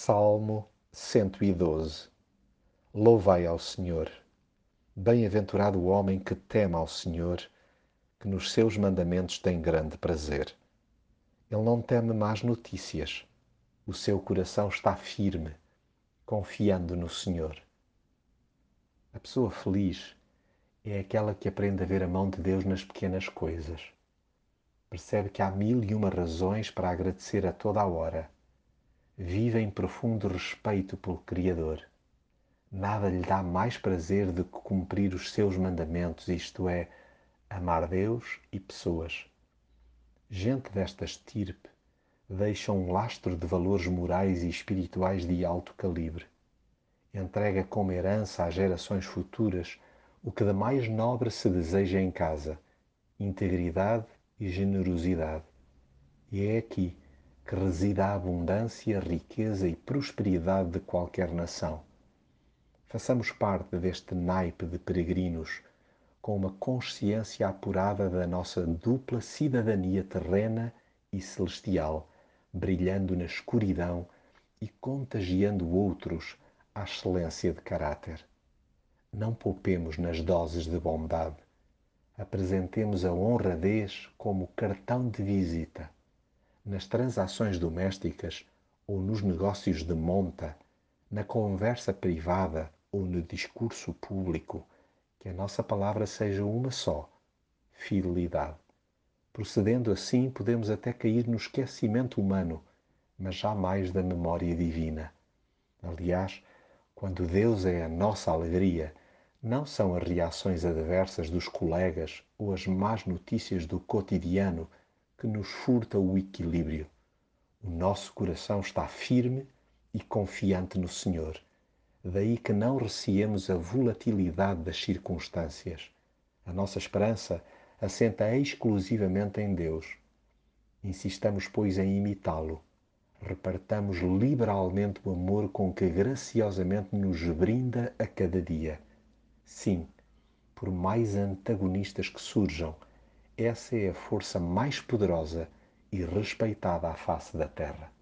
Salmo 112 Louvai ao Senhor. Bem-aventurado o homem que teme ao Senhor, que nos seus mandamentos tem grande prazer. Ele não teme más notícias. O seu coração está firme, confiando no Senhor. A pessoa feliz é aquela que aprende a ver a mão de Deus nas pequenas coisas. Percebe que há mil e uma razões para agradecer a toda a hora vive em profundo respeito pelo Criador. Nada lhe dá mais prazer do que cumprir os seus mandamentos, isto é, amar Deus e pessoas. Gente desta estirpe deixa um lastro de valores morais e espirituais de alto calibre. Entrega como herança às gerações futuras o que de mais nobre se deseja em casa: integridade e generosidade. E é aqui que reside a abundância, riqueza e prosperidade de qualquer nação. Façamos parte deste naipe de peregrinos com uma consciência apurada da nossa dupla cidadania terrena e celestial, brilhando na escuridão e contagiando outros à excelência de caráter. Não poupemos nas doses de bondade. Apresentemos a honradez como cartão de visita nas transações domésticas ou nos negócios de monta, na conversa privada ou no discurso público, que a nossa palavra seja uma só: fidelidade. Procedendo assim, podemos até cair no esquecimento humano, mas jamais da memória divina. Aliás, quando Deus é a nossa alegria, não são as reações adversas dos colegas ou as más notícias do cotidiano que nos furta o equilíbrio. O nosso coração está firme e confiante no Senhor. Daí que não receemos a volatilidade das circunstâncias. A nossa esperança assenta exclusivamente em Deus. Insistamos, pois, em imitá-lo. Repartamos liberalmente o amor com que graciosamente nos brinda a cada dia. Sim, por mais antagonistas que surjam, essa é a força mais poderosa e respeitada à face da terra.